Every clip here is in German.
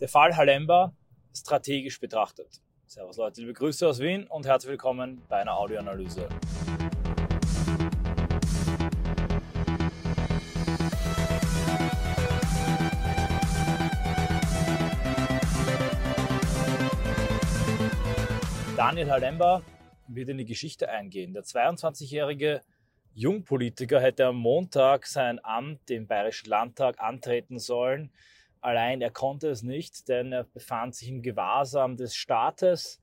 Der Fall Halemba strategisch betrachtet. Servus Leute, liebe Grüße aus Wien und herzlich willkommen bei einer Audioanalyse. Daniel Halemba wird in die Geschichte eingehen. Der 22-jährige Jungpolitiker hätte am Montag sein Amt im Bayerischen Landtag antreten sollen. Allein er konnte es nicht, denn er befand sich im Gewahrsam des Staates.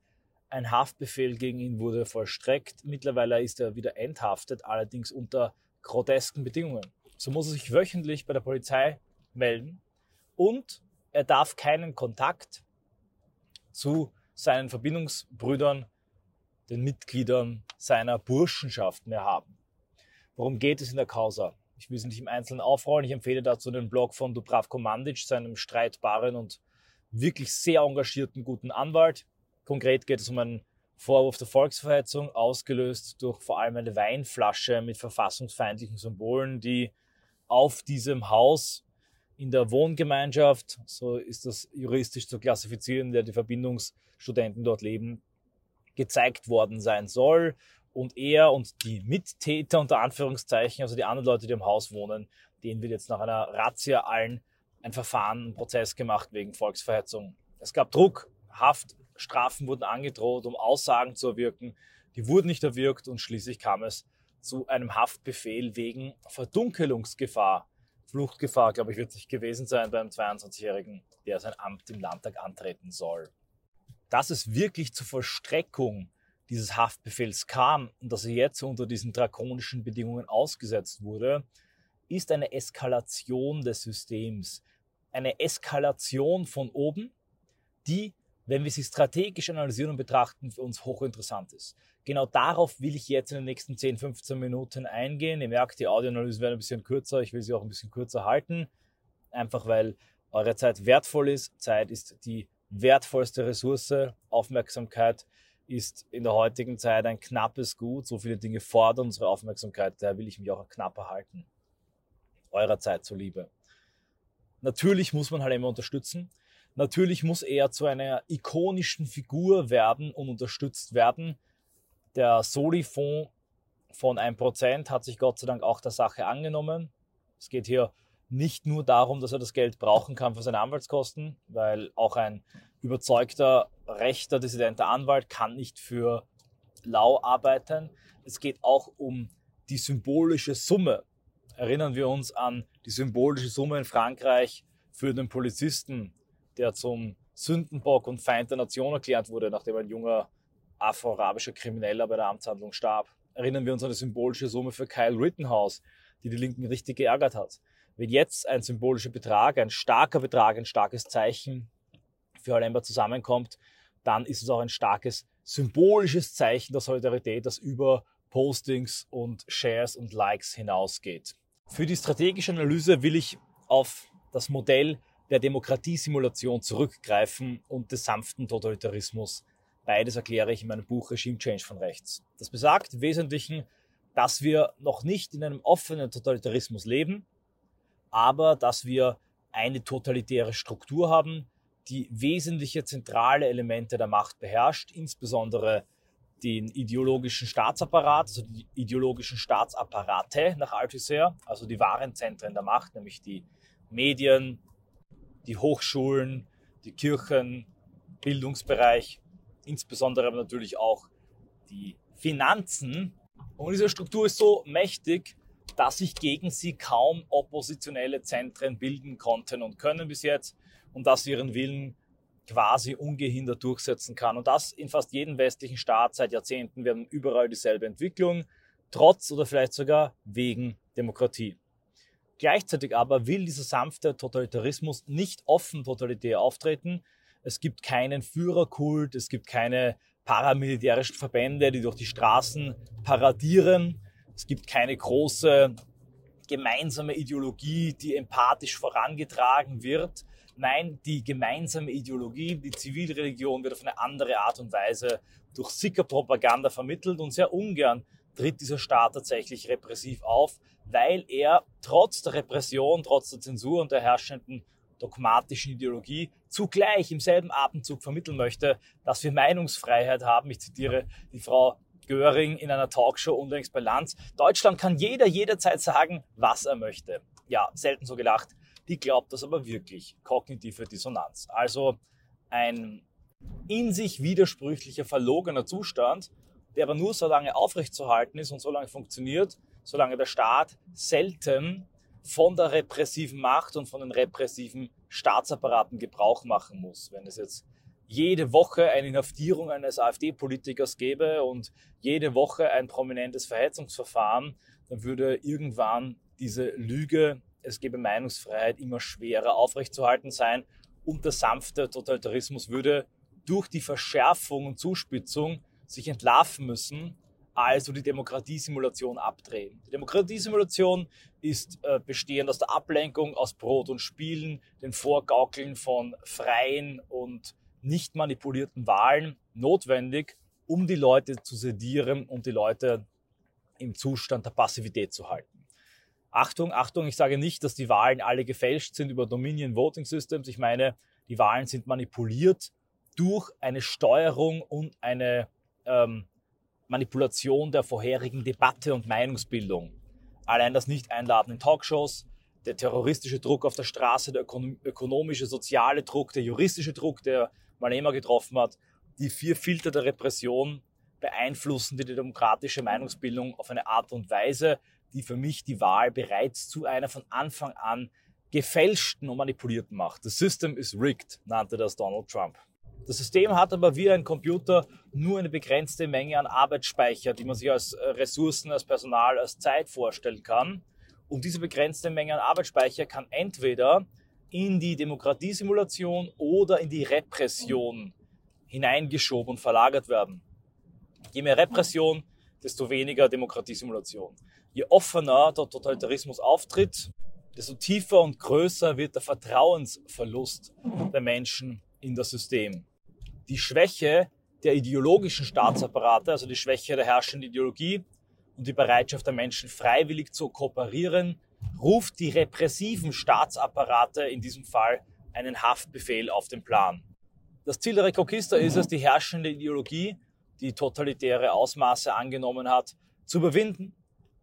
Ein Haftbefehl gegen ihn wurde vollstreckt. Mittlerweile ist er wieder enthaftet, allerdings unter grotesken Bedingungen. So muss er sich wöchentlich bei der Polizei melden und er darf keinen Kontakt zu seinen Verbindungsbrüdern, den Mitgliedern seiner Burschenschaft mehr haben. Worum geht es in der Causa? Ich will es nicht im Einzelnen aufrollen. Ich empfehle dazu den Blog von Dubravko Mandic, seinem streitbaren und wirklich sehr engagierten guten Anwalt. Konkret geht es um einen Vorwurf der Volksverhetzung, ausgelöst durch vor allem eine Weinflasche mit verfassungsfeindlichen Symbolen, die auf diesem Haus in der Wohngemeinschaft, so ist das juristisch zu klassifizieren, der die Verbindungsstudenten dort leben, gezeigt worden sein soll und er und die Mittäter unter Anführungszeichen, also die anderen Leute, die im Haus wohnen, denen wird jetzt nach einer Razzia allen ein Verfahren, ein Prozess gemacht wegen Volksverhetzung. Es gab Druck, Haftstrafen wurden angedroht, um Aussagen zu erwirken. Die wurden nicht erwirkt und schließlich kam es zu einem Haftbefehl wegen Verdunkelungsgefahr. Fluchtgefahr, glaube ich, wird es nicht gewesen sein beim 22-Jährigen, der sein Amt im Landtag antreten soll. Dass es wirklich zur Vollstreckung dieses Haftbefehls kam und dass er jetzt unter diesen drakonischen Bedingungen ausgesetzt wurde, ist eine Eskalation des Systems. Eine Eskalation von oben, die, wenn wir sie strategisch analysieren und betrachten, für uns hochinteressant ist. Genau darauf will ich jetzt in den nächsten 10, 15 Minuten eingehen. Ihr merkt, die Audioanalyse wird ein bisschen kürzer. Ich will sie auch ein bisschen kürzer halten. Einfach weil eure Zeit wertvoll ist. Zeit ist die wertvollste Ressource. Aufmerksamkeit ist in der heutigen Zeit ein knappes Gut. So viele Dinge fordern unsere Aufmerksamkeit, daher will ich mich auch knapper halten. Eurer Zeit zuliebe. Natürlich muss man halt immer unterstützen. Natürlich muss er zu einer ikonischen Figur werden und unterstützt werden. Der Soli-Fonds von 1% hat sich Gott sei Dank auch der Sache angenommen. Es geht hier nicht nur darum, dass er das Geld brauchen kann für seine Anwaltskosten, weil auch ein überzeugter rechter dissidenter Anwalt kann nicht für Lau arbeiten. Es geht auch um die symbolische Summe. Erinnern wir uns an die symbolische Summe in Frankreich für den Polizisten, der zum Sündenbock und Feind der Nation erklärt wurde, nachdem ein junger afro-arabischer Krimineller bei der Amtshandlung starb. Erinnern wir uns an die symbolische Summe für Kyle Rittenhouse, die die Linken richtig geärgert hat. Wenn jetzt ein symbolischer Betrag, ein starker Betrag, ein starkes Zeichen für Halemba zusammenkommt, dann ist es auch ein starkes symbolisches Zeichen der Solidarität, das über Postings und Shares und Likes hinausgeht. Für die strategische Analyse will ich auf das Modell der Demokratiesimulation zurückgreifen und des sanften Totalitarismus. Beides erkläre ich in meinem Buch Regime Change von rechts. Das besagt im Wesentlichen, dass wir noch nicht in einem offenen Totalitarismus leben, aber dass wir eine totalitäre Struktur haben, die wesentliche zentrale Elemente der Macht beherrscht, insbesondere den ideologischen Staatsapparat, also die ideologischen Staatsapparate nach Althusser, also die wahren Zentren der Macht, nämlich die Medien, die Hochschulen, die Kirchen, Bildungsbereich, insbesondere aber natürlich auch die Finanzen. Und diese Struktur ist so mächtig, dass sich gegen sie kaum oppositionelle Zentren bilden konnten und können bis jetzt und dass sie ihren Willen quasi ungehindert durchsetzen kann. Und das in fast jedem westlichen Staat seit Jahrzehnten. Wir haben überall dieselbe Entwicklung, trotz oder vielleicht sogar wegen Demokratie. Gleichzeitig aber will dieser sanfte Totalitarismus nicht offen totalitär auftreten. Es gibt keinen Führerkult, es gibt keine paramilitärischen Verbände, die durch die Straßen paradieren. Es gibt keine große gemeinsame Ideologie, die empathisch vorangetragen wird, Nein, die gemeinsame Ideologie, die Zivilreligion wird auf eine andere Art und Weise durch Sicker-Propaganda vermittelt und sehr ungern tritt dieser Staat tatsächlich repressiv auf, weil er trotz der Repression, trotz der Zensur und der herrschenden dogmatischen Ideologie zugleich im selben Atemzug vermitteln möchte, dass wir Meinungsfreiheit haben. Ich zitiere die Frau Göring in einer Talkshow unlängst bei Lanz. Deutschland kann jeder jederzeit sagen, was er möchte. Ja, selten so gelacht. Die glaubt das aber wirklich. Kognitive Dissonanz. Also ein in sich widersprüchlicher, verlogener Zustand, der aber nur so lange aufrechtzuerhalten ist und so lange funktioniert, solange der Staat selten von der repressiven Macht und von den repressiven Staatsapparaten Gebrauch machen muss. Wenn es jetzt jede Woche eine Inhaftierung eines AfD-Politikers gäbe und jede Woche ein prominentes Verhetzungsverfahren, dann würde irgendwann diese Lüge, es gebe Meinungsfreiheit, immer schwerer aufrechtzuerhalten sein und der sanfte Totalitarismus würde durch die Verschärfung und Zuspitzung sich entlarven müssen, also die Demokratiesimulation abdrehen. Die Demokratiesimulation ist äh, bestehend aus der Ablenkung, aus Brot und Spielen, den Vorgaukeln von freien und nicht manipulierten Wahlen notwendig, um die Leute zu sedieren und die Leute im Zustand der Passivität zu halten. Achtung, Achtung, ich sage nicht, dass die Wahlen alle gefälscht sind über Dominion Voting Systems. Ich meine, die Wahlen sind manipuliert durch eine Steuerung und eine ähm, Manipulation der vorherigen Debatte und Meinungsbildung. Allein das Nicht-Einladen in Talkshows, der terroristische Druck auf der Straße, der ökonomische, soziale Druck, der juristische Druck, der Malema getroffen hat, die vier Filter der Repression beeinflussen die demokratische Meinungsbildung auf eine Art und Weise, die für mich die Wahl bereits zu einer von Anfang an gefälschten und manipulierten macht. The system is rigged, nannte das Donald Trump. Das System hat aber wie ein Computer nur eine begrenzte Menge an Arbeitsspeicher, die man sich als äh, Ressourcen, als Personal, als Zeit vorstellen kann. Und diese begrenzte Menge an Arbeitsspeicher kann entweder in die Demokratiesimulation oder in die Repression hineingeschoben und verlagert werden. Je mehr Repression, desto weniger Demokratiesimulation. Je offener der Totalitarismus auftritt, desto tiefer und größer wird der Vertrauensverlust der Menschen in das System die Schwäche der ideologischen Staatsapparate, also die Schwäche der herrschenden Ideologie und die Bereitschaft der Menschen freiwillig zu kooperieren, ruft die repressiven Staatsapparate, in diesem Fall einen Haftbefehl auf den Plan. Das Ziel der Reconquista ist es, die herrschende Ideologie, die totalitäre Ausmaße angenommen hat, zu überwinden.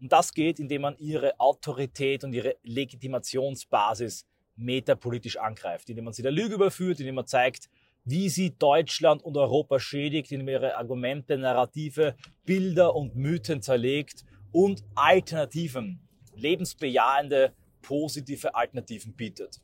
Und das geht, indem man ihre Autorität und ihre Legitimationsbasis metapolitisch angreift, indem man sie der Lüge überführt, indem man zeigt, wie sie Deutschland und Europa schädigt, indem ihre Argumente, Narrative, Bilder und Mythen zerlegt und Alternativen, lebensbejahende, positive Alternativen bietet.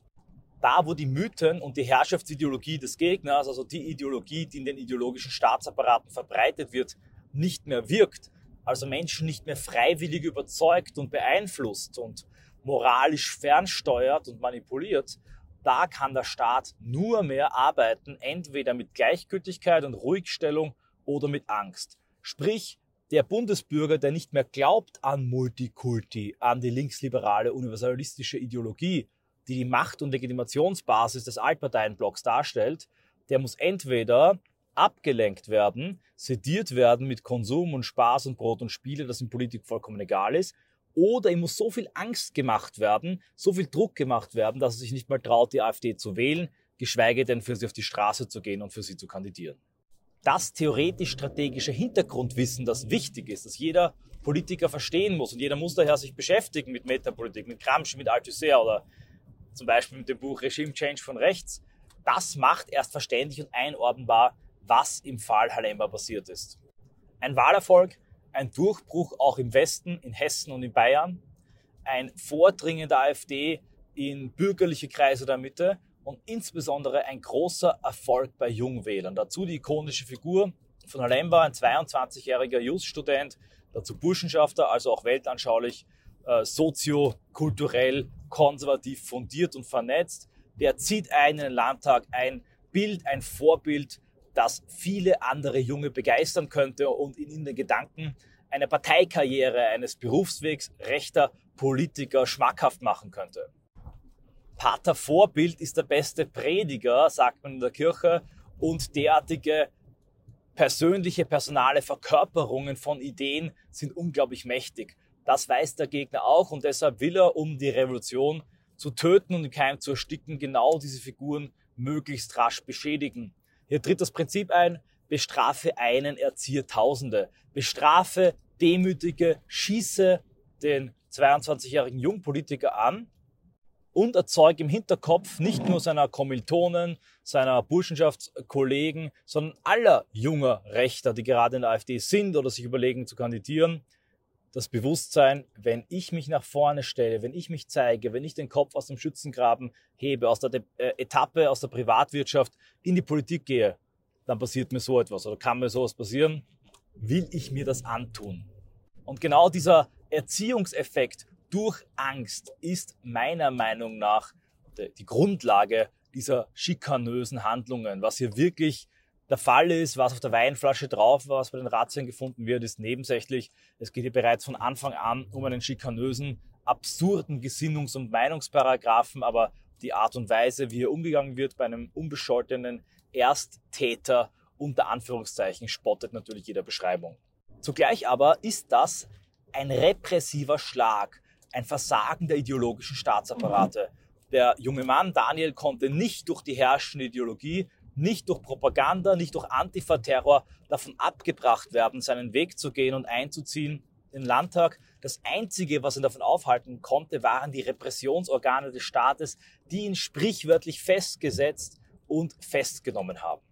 Da, wo die Mythen und die Herrschaftsideologie des Gegners, also die Ideologie, die in den ideologischen Staatsapparaten verbreitet wird, nicht mehr wirkt, also Menschen nicht mehr freiwillig überzeugt und beeinflusst und moralisch fernsteuert und manipuliert, da kann der Staat nur mehr arbeiten, entweder mit Gleichgültigkeit und Ruhigstellung oder mit Angst. Sprich, der Bundesbürger, der nicht mehr glaubt an Multikulti, an die linksliberale universalistische Ideologie, die die Macht- und Legitimationsbasis des Altparteienblocks darstellt, der muss entweder abgelenkt werden, sediert werden mit Konsum und Spaß und Brot und Spiele, das in Politik vollkommen egal ist, oder ihm muss so viel Angst gemacht werden, so viel Druck gemacht werden, dass er sich nicht mal traut, die AfD zu wählen, geschweige denn für sie auf die Straße zu gehen und für sie zu kandidieren. Das theoretisch-strategische Hintergrundwissen, das wichtig ist, das jeder Politiker verstehen muss und jeder muss daher sich beschäftigen mit Metapolitik, mit Gramsci, mit Althusser oder zum Beispiel mit dem Buch Regime Change von rechts, das macht erst verständlich und einordnbar, was im Fall Halemba passiert ist. Ein Wahlerfolg ein Durchbruch auch im Westen, in Hessen und in Bayern, ein Vordringen der AfD in bürgerliche Kreise der Mitte und insbesondere ein großer Erfolg bei Jungwählern. Dazu die ikonische Figur von Alemba, ein 22-jähriger Just-Student, dazu Burschenschafter, also auch weltanschaulich, äh, soziokulturell, konservativ fundiert und vernetzt. Der zieht ein in den Landtag, ein Bild, ein Vorbild das viele andere Junge begeistern könnte und in den Gedanken eine Parteikarriere eines Berufswegs rechter Politiker schmackhaft machen könnte. Pater Vorbild ist der beste Prediger, sagt man in der Kirche, und derartige persönliche, personale Verkörperungen von Ideen sind unglaublich mächtig. Das weiß der Gegner auch und deshalb will er, um die Revolution zu töten und im Keim zu ersticken, genau diese Figuren möglichst rasch beschädigen. Hier tritt das Prinzip ein, bestrafe einen, erziehe Tausende. Bestrafe, demütige, schieße den 22-jährigen Jungpolitiker an und erzeuge im Hinterkopf nicht nur seiner Kommilitonen, seiner Burschenschaftskollegen, sondern aller junger Rechter, die gerade in der AfD sind oder sich überlegen zu kandidieren, das Bewusstsein, wenn ich mich nach vorne stelle, wenn ich mich zeige, wenn ich den Kopf aus dem Schützengraben hebe, aus der äh, Etappe, aus der Privatwirtschaft in die Politik gehe, dann passiert mir so etwas oder kann mir sowas passieren, will ich mir das antun. Und genau dieser Erziehungseffekt durch Angst ist meiner Meinung nach die Grundlage dieser schikanösen Handlungen. Was hier wirklich der Fall ist, was auf der Weinflasche drauf war, was bei den Razzien gefunden wird, ist nebensächlich. Es geht hier bereits von Anfang an um einen schikanösen, absurden Gesinnungs- und Meinungsparagraphen, aber die Art und Weise, wie hier umgegangen wird bei einem unbescholtenen Ersttäter unter Anführungszeichen spottet natürlich jeder Beschreibung. Zugleich aber ist das ein repressiver Schlag, ein Versagen der ideologischen Staatsapparate. Der junge Mann Daniel konnte nicht durch die herrschende Ideologie, nicht durch Propaganda, nicht durch Antifa-Terror davon abgebracht werden, seinen Weg zu gehen und einzuziehen in den Landtag. Das Einzige, was ihn davon aufhalten konnte, waren die Repressionsorgane des Staates, die ihn sprichwörtlich festgesetzt und festgenommen haben.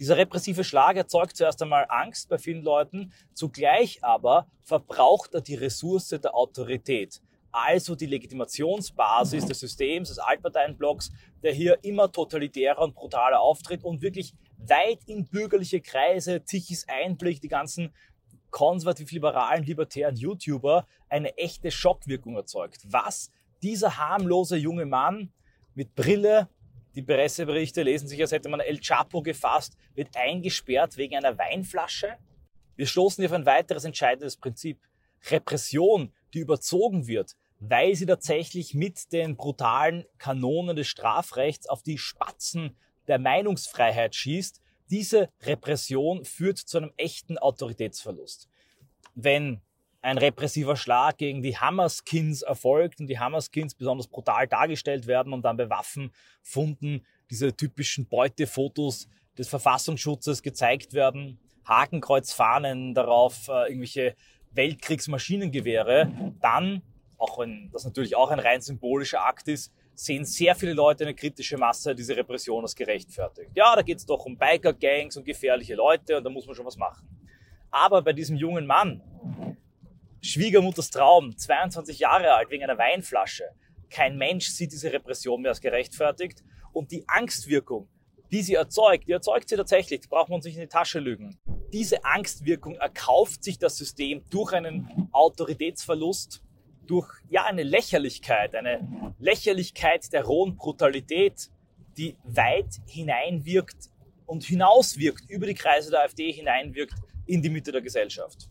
Dieser repressive Schlag erzeugt zuerst einmal Angst bei vielen Leuten, zugleich aber verbraucht er die Ressource der Autorität. Also die Legitimationsbasis des Systems, des Altparteienblocks, der hier immer totalitärer und brutaler auftritt und wirklich weit in bürgerliche Kreise, Tichys Einblick, die ganzen konservativ-liberalen, libertären YouTuber eine echte Schockwirkung erzeugt. Was dieser harmlose junge Mann mit Brille, die Presseberichte lesen sich, als hätte man El Chapo gefasst, wird eingesperrt wegen einer Weinflasche. Wir stoßen hier auf ein weiteres entscheidendes Prinzip. Repression, die überzogen wird, weil sie tatsächlich mit den brutalen Kanonen des Strafrechts auf die Spatzen der Meinungsfreiheit schießt. Diese Repression führt zu einem echten Autoritätsverlust. Wenn ein repressiver Schlag gegen die Hammerskins erfolgt und die Hammerskins besonders brutal dargestellt werden und dann bei Waffenfunden diese typischen Beutefotos des Verfassungsschutzes gezeigt werden, Hakenkreuzfahnen darauf, äh, irgendwelche Weltkriegsmaschinengewehre, dann, auch wenn das natürlich auch ein rein symbolischer Akt ist, sehen sehr viele Leute eine kritische Masse diese Repression als gerechtfertigt. Ja, da geht es doch um Biker-Gangs und gefährliche Leute und da muss man schon was machen. Aber bei diesem jungen Mann, Schwiegermutters Traum, 22 Jahre alt, wegen einer Weinflasche. Kein Mensch sieht diese Repression mehr als gerechtfertigt. Und die Angstwirkung, die sie erzeugt, die erzeugt sie tatsächlich, die braucht man sich in die Tasche lügen. Diese Angstwirkung erkauft sich das System durch einen Autoritätsverlust, durch ja eine Lächerlichkeit, eine Lächerlichkeit der rohen Brutalität, die weit hineinwirkt und hinauswirkt, über die Kreise der AfD hineinwirkt in die Mitte der Gesellschaft.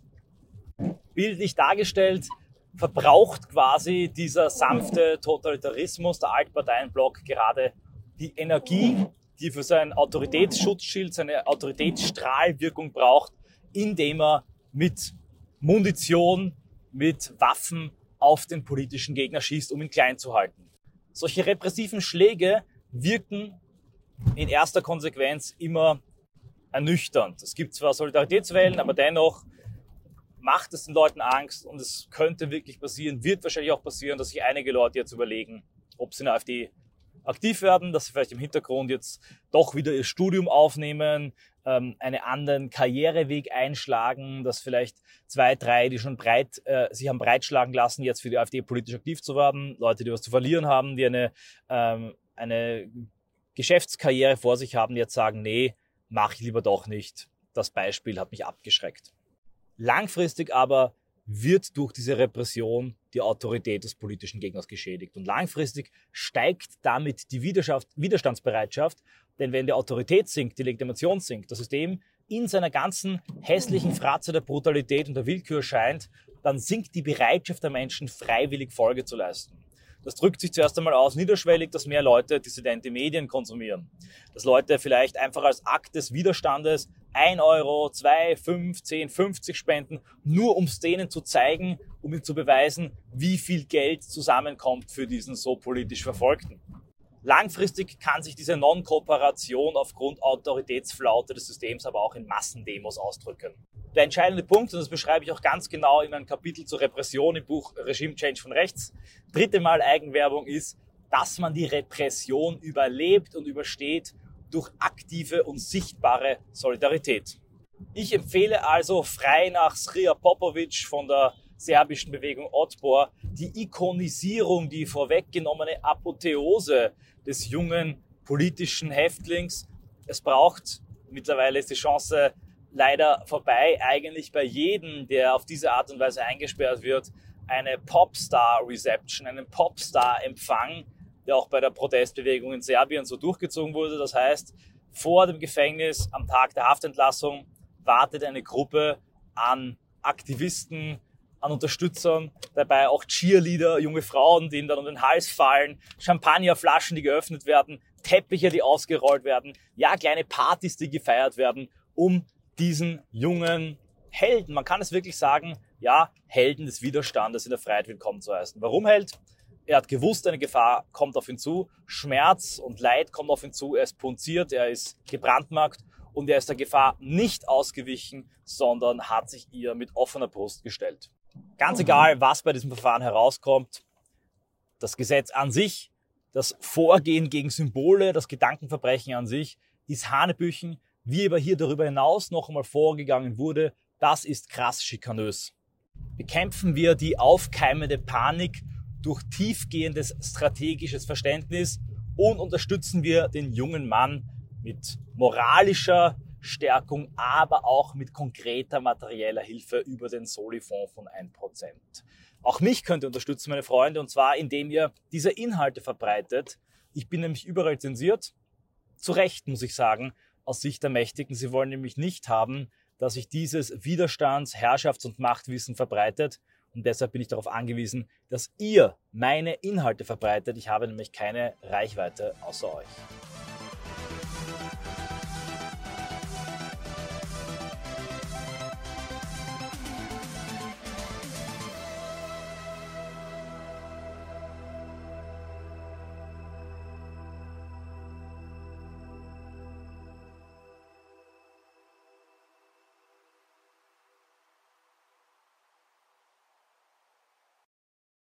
Bildlich dargestellt, verbraucht quasi dieser sanfte Totalitarismus, der Altparteienblock, gerade die Energie, die für sein Autoritätsschutzschild, seine Autoritätsstrahlwirkung braucht, indem er mit Munition, mit Waffen auf den politischen Gegner schießt, um ihn klein zu halten. Solche repressiven Schläge wirken in erster Konsequenz immer ernüchternd. Es gibt zwar Solidaritätswellen, aber dennoch macht es den Leuten Angst und es könnte wirklich passieren, wird wahrscheinlich auch passieren, dass sich einige Leute jetzt überlegen, ob sie in der AfD aktiv werden, dass sie vielleicht im Hintergrund jetzt doch wieder ihr Studium aufnehmen, ähm, einen anderen Karriereweg einschlagen, dass vielleicht zwei, drei, die schon breit äh, sich haben breitschlagen lassen, jetzt für die AfD politisch aktiv zu werden, Leute, die was zu verlieren haben, die eine ähm, eine Geschäftskarriere vor sich haben, jetzt sagen, nee, mache ich lieber doch nicht. Das Beispiel hat mich abgeschreckt. Langfristig aber wird durch diese Repression die Autorität des politischen Gegners geschädigt. Und langfristig steigt damit die Widerstandsbereitschaft, denn wenn die Autorität sinkt, die Legitimation sinkt, das System in seiner ganzen hässlichen Fratze der Brutalität und der Willkür scheint, dann sinkt die Bereitschaft der Menschen, freiwillig Folge zu leisten. Das drückt sich zuerst einmal aus niederschwellig, dass mehr Leute dissidente Medien konsumieren. Dass Leute vielleicht einfach als Akt des Widerstandes 1 Euro, 2, 5, 10, 50 spenden, nur um es denen zu zeigen, um ihnen zu beweisen, wie viel Geld zusammenkommt für diesen so politisch Verfolgten. Langfristig kann sich diese Non-Kooperation aufgrund Autoritätsflaute des Systems aber auch in Massendemos ausdrücken. Der entscheidende Punkt, und das beschreibe ich auch ganz genau in einem Kapitel zur Repression im Buch Regime Change von rechts, dritte Mal Eigenwerbung ist, dass man die Repression überlebt und übersteht durch aktive und sichtbare Solidarität. Ich empfehle also frei nach Srija Popovic von der serbischen Bewegung Otpor die Ikonisierung, die vorweggenommene Apotheose des jungen politischen Häftlings. Es braucht, mittlerweile ist die Chance leider vorbei, eigentlich bei jedem, der auf diese Art und Weise eingesperrt wird, eine Popstar-Reception, einen Popstar-Empfang, der auch bei der Protestbewegung in Serbien so durchgezogen wurde. Das heißt, vor dem Gefängnis am Tag der Haftentlassung wartet eine Gruppe an Aktivisten, an Unterstützern, dabei auch Cheerleader, junge Frauen, die ihnen dann um den Hals fallen, Champagnerflaschen, die geöffnet werden, Teppiche, die ausgerollt werden, ja, kleine Partys, die gefeiert werden, um diesen jungen Helden, man kann es wirklich sagen, ja, Helden des Widerstandes in der Freiheit willkommen zu heißen. Warum Held? Er hat gewusst, eine Gefahr kommt auf ihn zu, Schmerz und Leid kommt auf ihn zu, er ist punziert, er ist gebrandmarkt und er ist der Gefahr nicht ausgewichen, sondern hat sich ihr mit offener Brust gestellt. Ganz egal, was bei diesem Verfahren herauskommt, das Gesetz an sich, das Vorgehen gegen Symbole, das Gedankenverbrechen an sich ist Hanebüchen. Wie aber hier darüber hinaus noch einmal vorgegangen wurde, das ist krass schikanös. Bekämpfen wir die aufkeimende Panik durch tiefgehendes strategisches Verständnis und unterstützen wir den jungen Mann mit moralischer Stärkung, aber auch mit konkreter materieller Hilfe über den Soli-Fonds von 1%. Auch mich könnt ihr unterstützen, meine Freunde, und zwar indem ihr diese Inhalte verbreitet. Ich bin nämlich überall zensiert. Zu Recht, muss ich sagen, aus Sicht der Mächtigen. Sie wollen nämlich nicht haben, dass sich dieses Widerstands-, Herrschafts- und Machtwissen verbreitet. Und deshalb bin ich darauf angewiesen, dass ihr meine Inhalte verbreitet. Ich habe nämlich keine Reichweite außer euch.